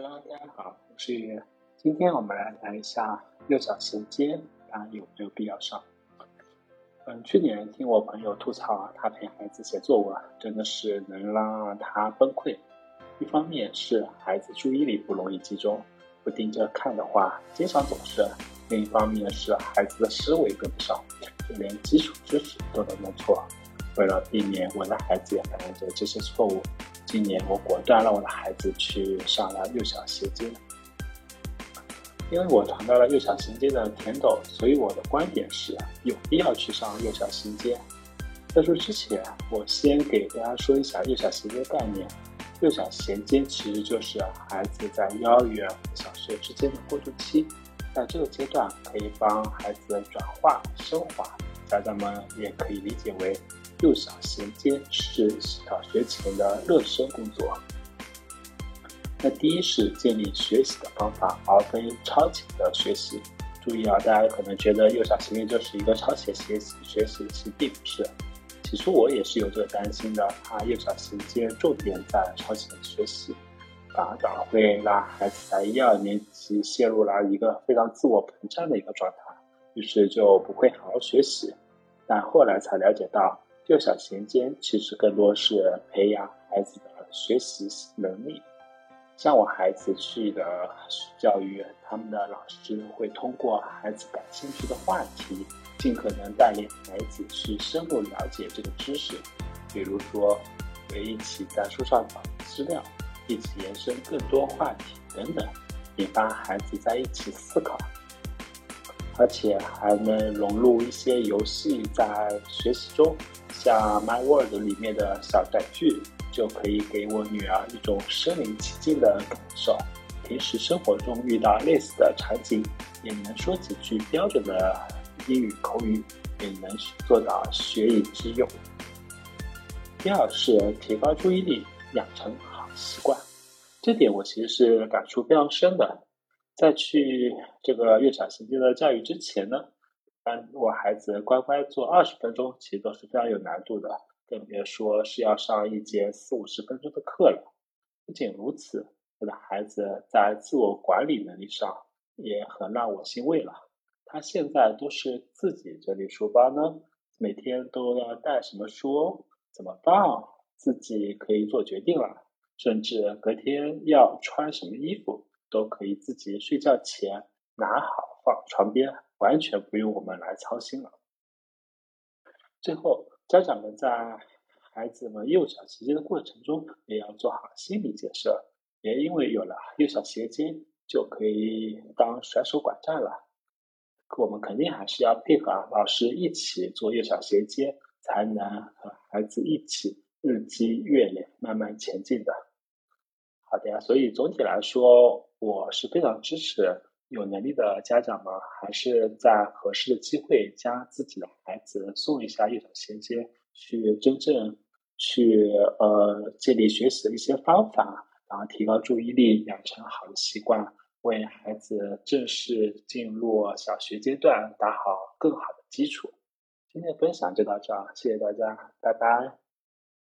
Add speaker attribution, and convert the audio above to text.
Speaker 1: 哈喽大家好，我是月月。今天我们来谈一下幼小衔接，它有没有必要上？嗯，去年听我朋友吐槽，他陪孩子写作文，真的是能让他崩溃。一方面是孩子注意力不容易集中，不盯着看的话，经常走神；另一方面是孩子的思维跟不上，就连基础知识都能弄错。为了避免我的孩子也犯这些错误。今年我果断让我的孩子去上了幼小衔接，因为我尝到了幼小衔接的甜头，所以我的观点是有必要去上幼小衔接。在说之前，我先给大家说一下幼小衔接概念。幼小衔接其实就是孩子在幼儿园和小学之间的过渡期，在这个阶段可以帮孩子转化升华，家长们也可以理解为。幼小衔接是小学前的热身工作。那第一是建立学习的方法，而非超前的学习。注意啊，大家可能觉得幼小衔接就是一个超前学习，学习其实并不是。起初我也是有这个担心的，怕幼小衔接重点在超前学习，反而会让孩子在一二年级陷入了一个非常自我膨胀的一个状态，于是就不会好好学习。但后来才了解到。幼小衔接其实更多是培养孩子的学习能力。像我孩子去的教育，他们的老师会通过孩子感兴趣的话题，尽可能带领孩子去深入了解这个知识。比如说，会一起在书上找资料，一起延伸更多话题等等，引发孩子在一起思考。而且还能融入一些游戏在学习中。像 My World 里面的小短剧，就可以给我女儿一种身临其境的感受。平时生活中遇到类似的场景，也能说几句标准的英语口语，也能做到学以致用。第二是提高注意力，养成好习惯。这点我其实是感触非常深的。在去这个月小衔接的教育之前呢。我孩子乖乖做二十分钟，其实都是非常有难度的，更别说是要上一节四五十分钟的课了。不仅如此，我的孩子在自我管理能力上也很让我欣慰了。他现在都是自己整理书包呢，每天都要带什么书，怎么放，自己可以做决定了，甚至隔天要穿什么衣服，都可以自己睡觉前拿好放床边。完全不用我们来操心了。最后，家长们在孩子们幼小衔接的过程中，也要做好心理建设。别因为有了幼小衔接，就可以当甩手管战了。我们肯定还是要配合老师一起做幼小衔接，才能和孩子一起日积月累，慢慢前进的。好的呀，所以总体来说，我是非常支持。有能力的家长们，还是在合适的机会将自己的孩子送一下幼小衔接，去真正去呃建立学习的一些方法，然后提高注意力，养成好的习惯，为孩子正式进入小学阶段打好更好的基础。今天的分享就到这，谢谢大家，拜拜。